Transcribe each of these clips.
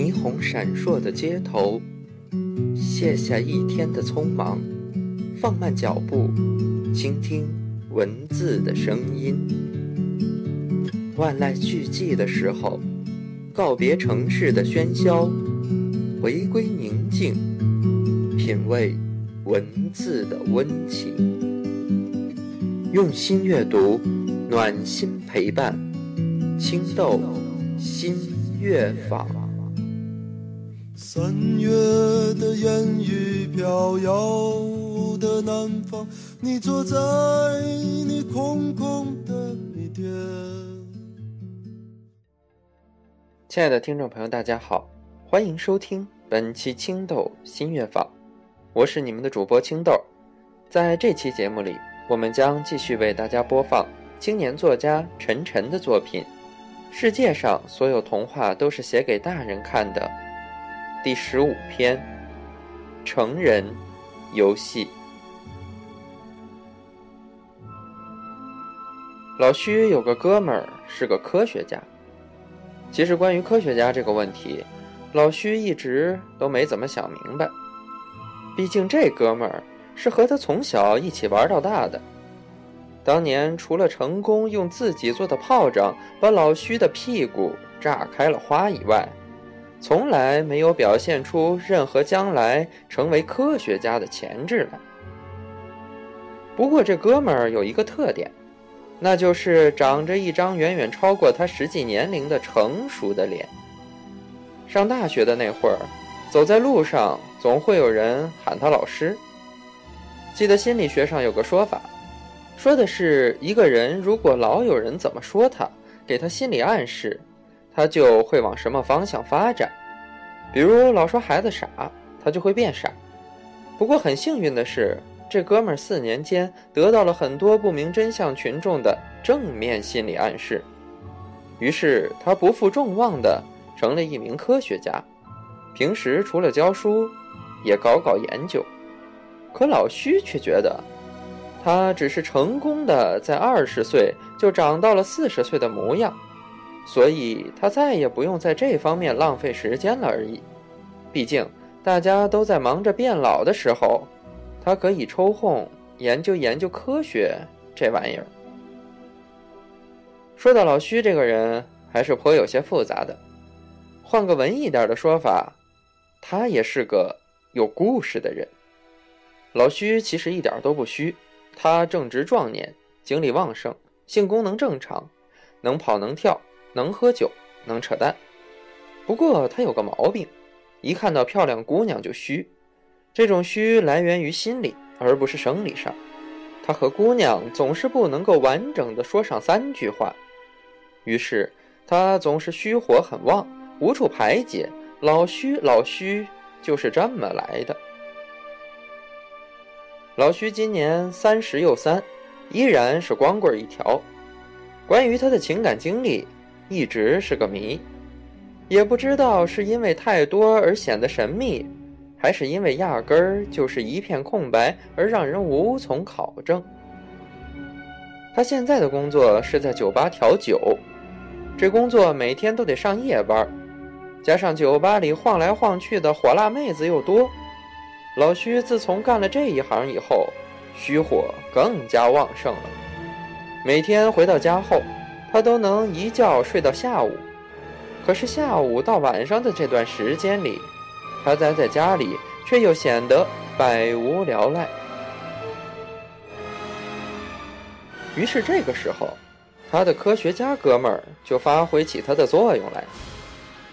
霓虹闪烁的街头，卸下一天的匆忙，放慢脚步，倾听文字的声音。万籁俱寂的时候，告别城市的喧嚣，回归宁静，品味文字的温情。用心阅读，暖心陪伴，青豆心乐坊。三月的烟雨飘摇的南方，你坐在你空空的米店。亲爱的听众朋友，大家好，欢迎收听本期青豆新乐坊，我是你们的主播青豆。在这期节目里，我们将继续为大家播放青年作家陈晨的作品《世界上所有童话都是写给大人看的》第十五篇《成人游戏》。老徐有个哥们儿是个科学家。其实，关于科学家这个问题，老徐一直都没怎么想明白。毕竟这哥们儿是和他从小一起玩到大的。当年除了成功用自己做的炮仗把老徐的屁股炸开了花以外，从来没有表现出任何将来成为科学家的潜质来。不过，这哥们儿有一个特点。那就是长着一张远远超过他实际年龄的成熟的脸。上大学的那会儿，走在路上总会有人喊他老师。记得心理学上有个说法，说的是一个人如果老有人怎么说他，给他心理暗示，他就会往什么方向发展。比如老说孩子傻，他就会变傻。不过很幸运的是。这哥们儿四年间得到了很多不明真相群众的正面心理暗示，于是他不负众望的成了一名科学家。平时除了教书，也搞搞研究。可老徐却觉得，他只是成功的在二十岁就长到了四十岁的模样，所以他再也不用在这方面浪费时间了而已。毕竟大家都在忙着变老的时候。他可以抽空研究研究科学这玩意儿。说到老徐这个人，还是颇有些复杂的。换个文艺点的说法，他也是个有故事的人。老徐其实一点都不虚，他正值壮年，精力旺盛，性功能正常，能跑能跳，能喝酒，能扯淡。不过他有个毛病，一看到漂亮姑娘就虚。这种虚来源于心理，而不是生理上。他和姑娘总是不能够完整的说上三句话，于是他总是虚火很旺，无处排解。老虚，老虚，就是这么来的。老徐今年三十又三，依然是光棍一条。关于他的情感经历，一直是个谜，也不知道是因为太多而显得神秘。还是因为压根儿就是一片空白，而让人无从考证。他现在的工作是在酒吧调酒，这工作每天都得上夜班，加上酒吧里晃来晃去的火辣妹子又多，老徐自从干了这一行以后，虚火更加旺盛了。每天回到家后，他都能一觉睡到下午，可是下午到晚上的这段时间里。他待在家里，却又显得百无聊赖。于是这个时候，他的科学家哥们儿就发挥起他的作用来。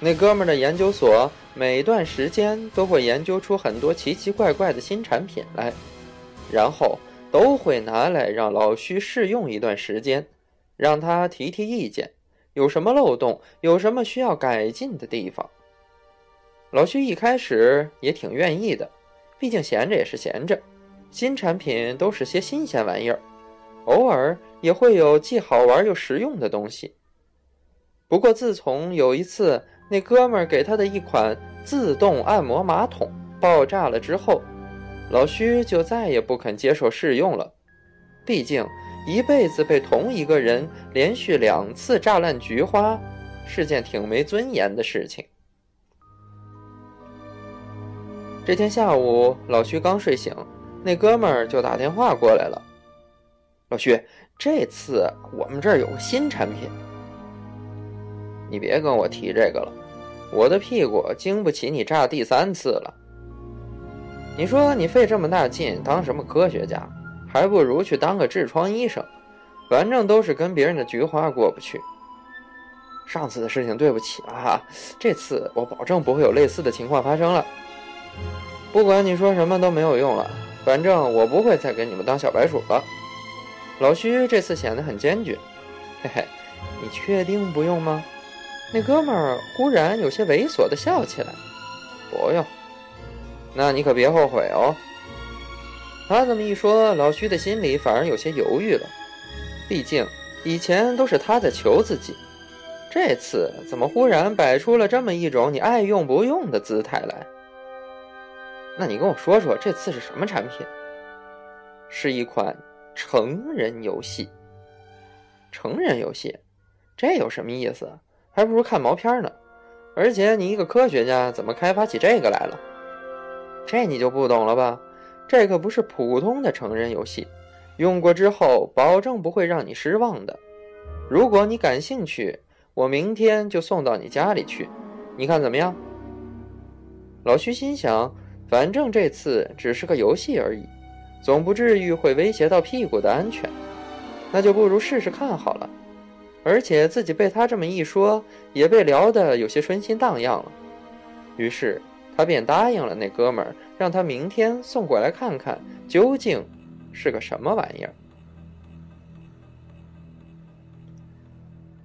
那哥们儿的研究所每段时间都会研究出很多奇奇怪怪的新产品来，然后都会拿来让老徐试用一段时间，让他提提意见，有什么漏洞，有什么需要改进的地方。老徐一开始也挺愿意的，毕竟闲着也是闲着，新产品都是些新鲜玩意儿，偶尔也会有既好玩又实用的东西。不过自从有一次那哥们儿给他的一款自动按摩马桶爆炸了之后，老徐就再也不肯接受试用了。毕竟一辈子被同一个人连续两次炸烂菊花，是件挺没尊严的事情。这天下午，老徐刚睡醒，那哥们儿就打电话过来了。老徐，这次我们这儿有个新产品，你别跟我提这个了，我的屁股经不起你炸第三次了。你说你费这么大劲当什么科学家，还不如去当个痔疮医生，反正都是跟别人的菊花过不去。上次的事情对不起了哈，这次我保证不会有类似的情况发生了。不管你说什么都没有用了，反正我不会再给你们当小白鼠了。老徐这次显得很坚决，嘿嘿，你确定不用吗？那哥们儿忽然有些猥琐的笑起来，不用，那你可别后悔哦。他这么一说，老徐的心里反而有些犹豫了，毕竟以前都是他在求自己，这次怎么忽然摆出了这么一种你爱用不用的姿态来？那你跟我说说，这次是什么产品？是一款成人游戏。成人游戏，这有什么意思？还不如看毛片呢。而且你一个科学家，怎么开发起这个来了？这你就不懂了吧？这可不是普通的成人游戏，用过之后保证不会让你失望的。如果你感兴趣，我明天就送到你家里去，你看怎么样？老徐心想。反正这次只是个游戏而已，总不至于会威胁到屁股的安全，那就不如试试看好了。而且自己被他这么一说，也被聊得有些春心荡漾了。于是他便答应了那哥们儿，让他明天送过来看看究竟是个什么玩意儿。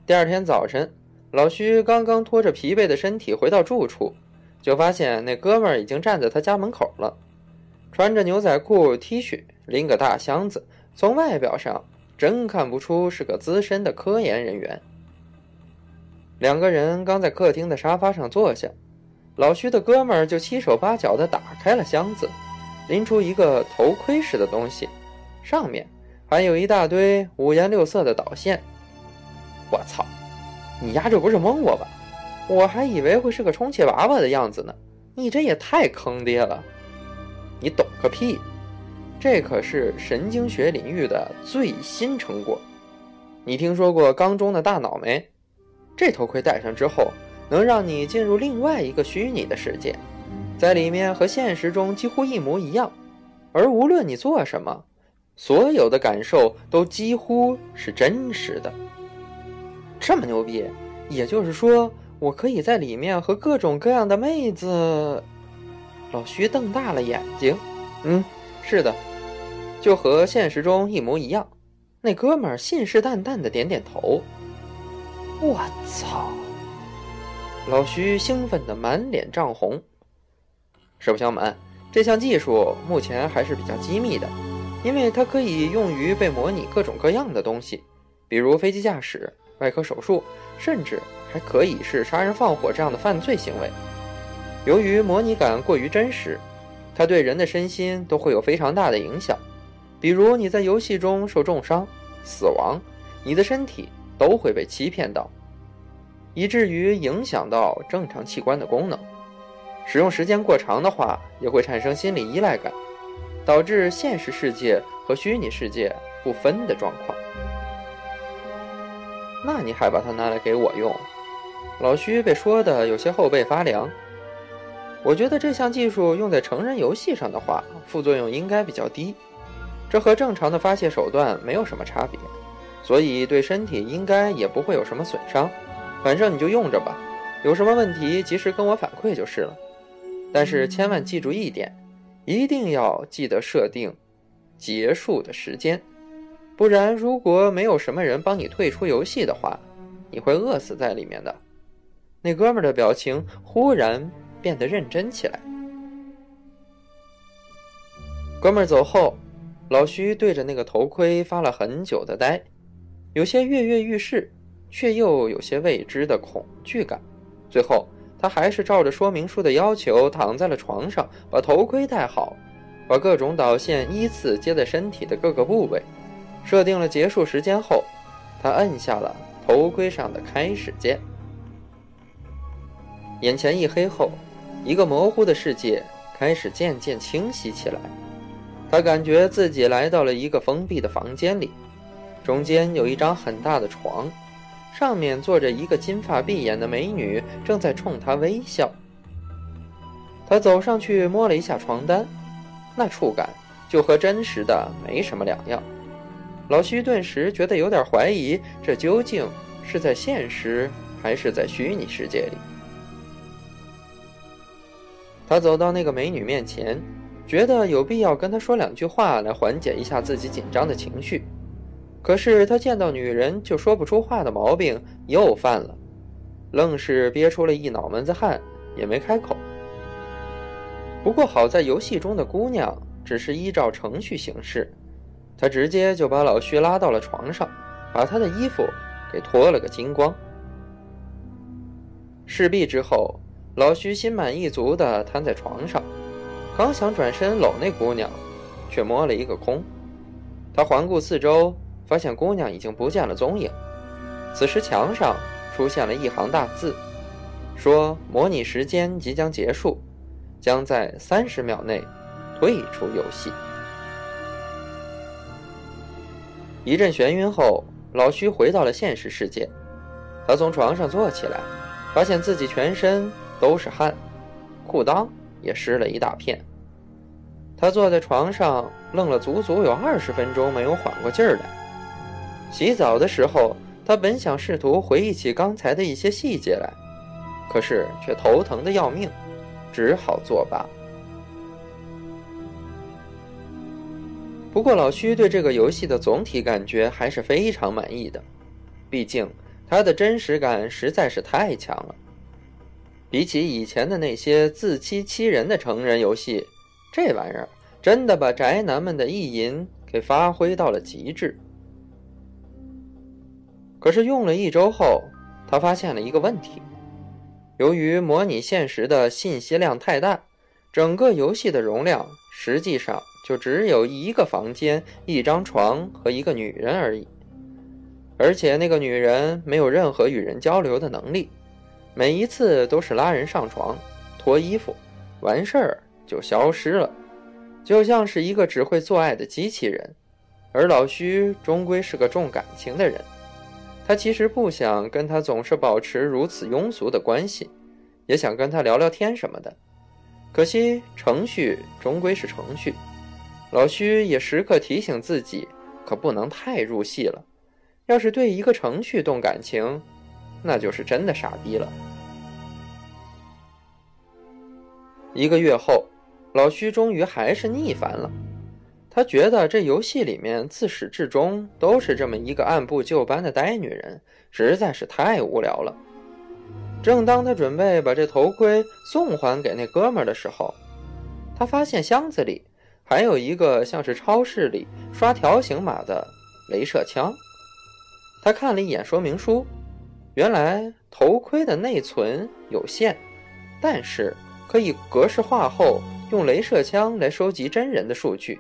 第二天早晨，老徐刚刚拖着疲惫的身体回到住处。就发现那哥们儿已经站在他家门口了，穿着牛仔裤、T 恤，拎个大箱子，从外表上真看不出是个资深的科研人员。两个人刚在客厅的沙发上坐下，老徐的哥们儿就七手八脚地打开了箱子，拎出一个头盔似的东西，上面还有一大堆五颜六色的导线。我操，你丫这不是蒙我吧？我还以为会是个充气娃娃的样子呢，你这也太坑爹了！你懂个屁！这可是神经学领域的最新成果。你听说过缸中的大脑没？这头盔戴上之后，能让你进入另外一个虚拟的世界，在里面和现实中几乎一模一样。而无论你做什么，所有的感受都几乎是真实的。这么牛逼，也就是说。我可以在里面和各种各样的妹子。老徐瞪大了眼睛，嗯，是的，就和现实中一模一样。那哥们儿信誓旦旦的点点头。我操！老徐兴奋的满脸涨红。实不相瞒，这项技术目前还是比较机密的，因为它可以用于被模拟各种各样的东西，比如飞机驾驶、外科手术，甚至。还可以是杀人放火这样的犯罪行为。由于模拟感过于真实，它对人的身心都会有非常大的影响。比如你在游戏中受重伤、死亡，你的身体都会被欺骗到，以至于影响到正常器官的功能。使用时间过长的话，也会产生心理依赖感，导致现实世界和虚拟世界不分的状况。那你还把它拿来给我用？老徐被说的有些后背发凉。我觉得这项技术用在成人游戏上的话，副作用应该比较低，这和正常的发泄手段没有什么差别，所以对身体应该也不会有什么损伤。反正你就用着吧，有什么问题及时跟我反馈就是了。但是千万记住一点，一定要记得设定结束的时间，不然如果没有什么人帮你退出游戏的话，你会饿死在里面的。那哥们儿的表情忽然变得认真起来。哥们儿走后，老徐对着那个头盔发了很久的呆，有些跃跃欲试，却又有些未知的恐惧感。最后，他还是照着说明书的要求躺在了床上，把头盔戴好，把各种导线依次接在身体的各个部位。设定了结束时间后，他按下了头盔上的开始键。眼前一黑后，一个模糊的世界开始渐渐清晰起来。他感觉自己来到了一个封闭的房间里，中间有一张很大的床，上面坐着一个金发碧眼的美女，正在冲他微笑。他走上去摸了一下床单，那触感就和真实的没什么两样。老徐顿时觉得有点怀疑，这究竟是在现实还是在虚拟世界里？他走到那个美女面前。觉得有必要跟她说两句话来缓解一下自己紧张的情绪，可是他见到女人就说不出话的毛病又犯了，愣是憋出了一脑门子汗，也没开口。不过好在游戏中的姑娘只是依照程序行事，他直接就把老徐拉到了床上，把他的衣服给脱了个精光。事毕之后，老徐心满意足地瘫在床上。刚想转身搂那姑娘，却摸了一个空。他环顾四周，发现姑娘已经不见了踪影。此时墙上出现了一行大字，说：“模拟时间即将结束，将在三十秒内退出游戏。”一阵眩晕后，老徐回到了现实世界。他从床上坐起来，发现自己全身都是汗，裤裆。也湿了一大片。他坐在床上，愣了足足有二十分钟，没有缓过劲儿来。洗澡的时候，他本想试图回忆起刚才的一些细节来，可是却头疼的要命，只好作罢。不过，老徐对这个游戏的总体感觉还是非常满意的，毕竟它的真实感实在是太强了。比起以前的那些自欺欺人的成人游戏，这玩意儿真的把宅男们的意淫给发挥到了极致。可是用了一周后，他发现了一个问题：由于模拟现实的信息量太大，整个游戏的容量实际上就只有一个房间、一张床和一个女人而已，而且那个女人没有任何与人交流的能力。每一次都是拉人上床、脱衣服，完事儿就消失了，就像是一个只会做爱的机器人。而老徐终归是个重感情的人，他其实不想跟他总是保持如此庸俗的关系，也想跟他聊聊天什么的。可惜程序终归是程序，老徐也时刻提醒自己，可不能太入戏了。要是对一个程序动感情，那就是真的傻逼了。一个月后，老徐终于还是腻烦了。他觉得这游戏里面自始至终都是这么一个按部就班的呆女人，实在是太无聊了。正当他准备把这头盔送还给那哥们儿的时候，他发现箱子里还有一个像是超市里刷条形码的镭射枪。他看了一眼说明书。原来头盔的内存有限，但是可以格式化后用镭射枪来收集真人的数据。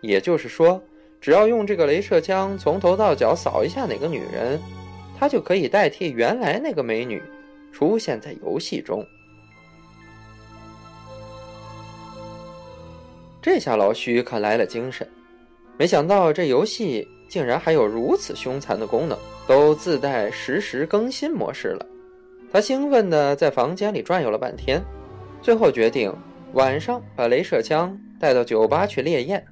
也就是说，只要用这个镭射枪从头到脚扫一下哪个女人，她就可以代替原来那个美女出现在游戏中。这下老徐可来了精神，没想到这游戏竟然还有如此凶残的功能。都自带实时更新模式了，他兴奋地在房间里转悠了半天，最后决定晚上把镭射枪带到酒吧去烈焰。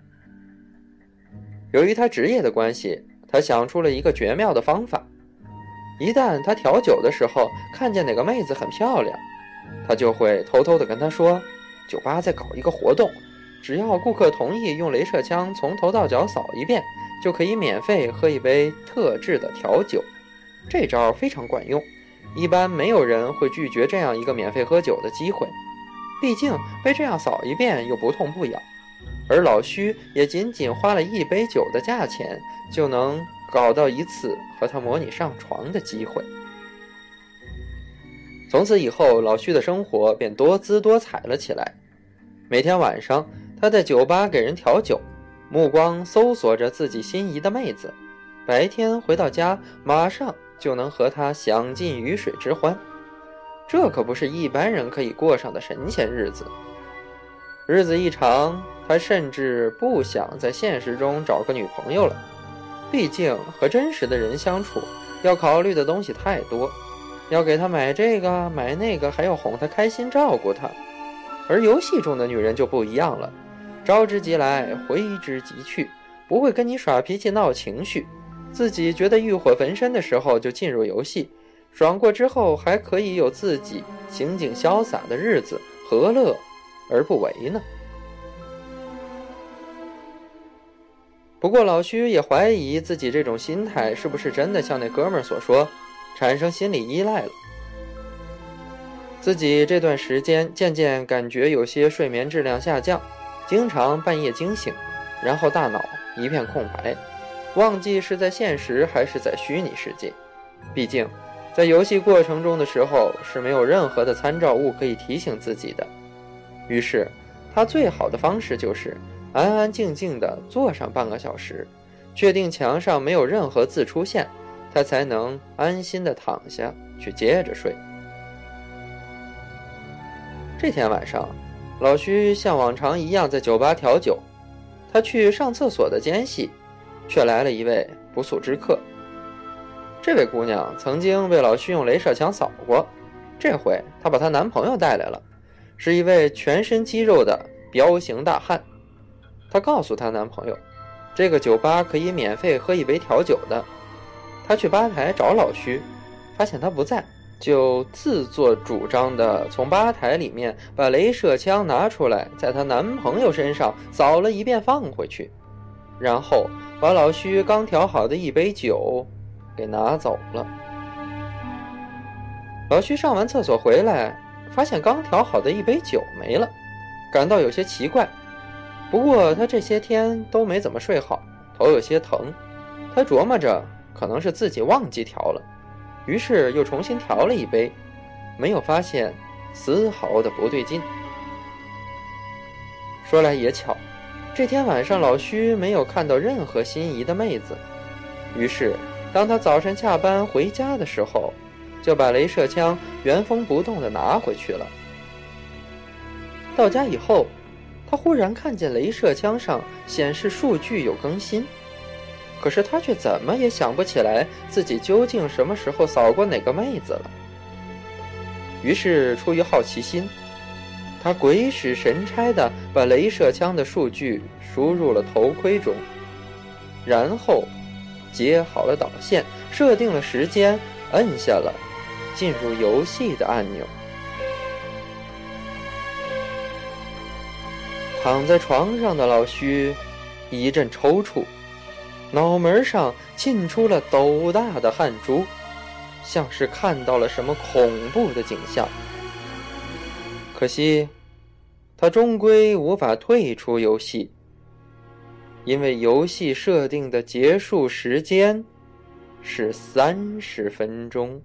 由于他职业的关系，他想出了一个绝妙的方法：一旦他调酒的时候看见哪个妹子很漂亮，他就会偷偷的跟她说，酒吧在搞一个活动，只要顾客同意用镭射枪从头到脚扫一遍。就可以免费喝一杯特制的调酒，这招非常管用，一般没有人会拒绝这样一个免费喝酒的机会。毕竟被这样扫一遍又不痛不痒，而老徐也仅仅花了一杯酒的价钱，就能搞到一次和他模拟上床的机会。从此以后，老徐的生活便多姿多彩了起来。每天晚上，他在酒吧给人调酒。目光搜索着自己心仪的妹子，白天回到家马上就能和她享尽鱼水之欢，这可不是一般人可以过上的神仙日子。日子一长，他甚至不想在现实中找个女朋友了。毕竟和真实的人相处，要考虑的东西太多，要给他买这个买那个，还要哄他开心，照顾他。而游戏中的女人就不一样了，招之即来，挥之即去，不会跟你耍脾气、闹情绪。自己觉得欲火焚身的时候就进入游戏，爽过之后还可以有自己情景潇洒的日子，何乐而不为呢？不过老徐也怀疑自己这种心态是不是真的像那哥们儿所说，产生心理依赖了。自己这段时间渐渐感觉有些睡眠质量下降，经常半夜惊醒，然后大脑一片空白，忘记是在现实还是在虚拟世界。毕竟，在游戏过程中的时候是没有任何的参照物可以提醒自己的。于是，他最好的方式就是。安安静静地坐上半个小时，确定墙上没有任何字出现，他才能安心地躺下去接着睡。这天晚上，老徐像往常一样在酒吧调酒，他去上厕所的间隙，却来了一位不速之客。这位姑娘曾经被老徐用镭射枪扫过，这回她把她男朋友带来了，是一位全身肌肉的彪形大汉。她告诉她男朋友，这个酒吧可以免费喝一杯调酒的。她去吧台找老徐，发现他不在，就自作主张的从吧台里面把镭射枪拿出来，在她男朋友身上扫了一遍，放回去，然后把老徐刚调好的一杯酒给拿走了。老徐上完厕所回来，发现刚调好的一杯酒没了，感到有些奇怪。不过他这些天都没怎么睡好，头有些疼。他琢磨着，可能是自己忘记调了，于是又重新调了一杯，没有发现丝毫的不对劲。说来也巧，这天晚上老徐没有看到任何心仪的妹子，于是当他早晨下班回家的时候，就把镭射枪原封不动地拿回去了。到家以后。他忽然看见镭射枪上显示数据有更新，可是他却怎么也想不起来自己究竟什么时候扫过哪个妹子了。于是出于好奇心，他鬼使神差地把镭射枪的数据输入了头盔中，然后接好了导线，设定了时间，摁下了进入游戏的按钮。躺在床上的老徐一阵抽搐，脑门上沁出了斗大的汗珠，像是看到了什么恐怖的景象。可惜，他终归无法退出游戏，因为游戏设定的结束时间是三十分钟。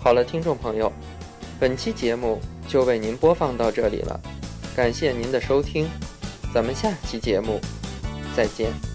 好了，听众朋友。本期节目就为您播放到这里了，感谢您的收听，咱们下期节目再见。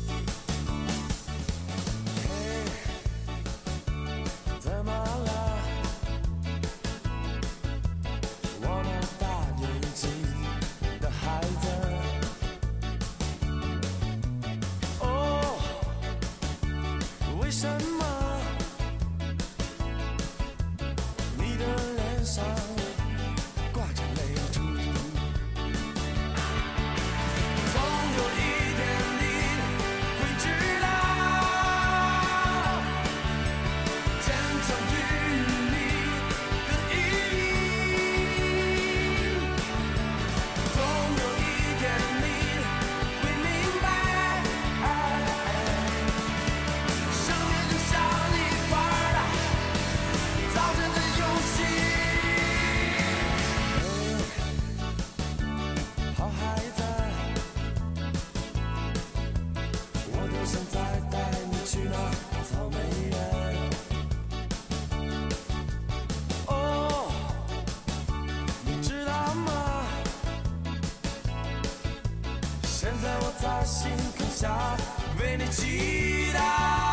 现在我在星空下为你祈祷。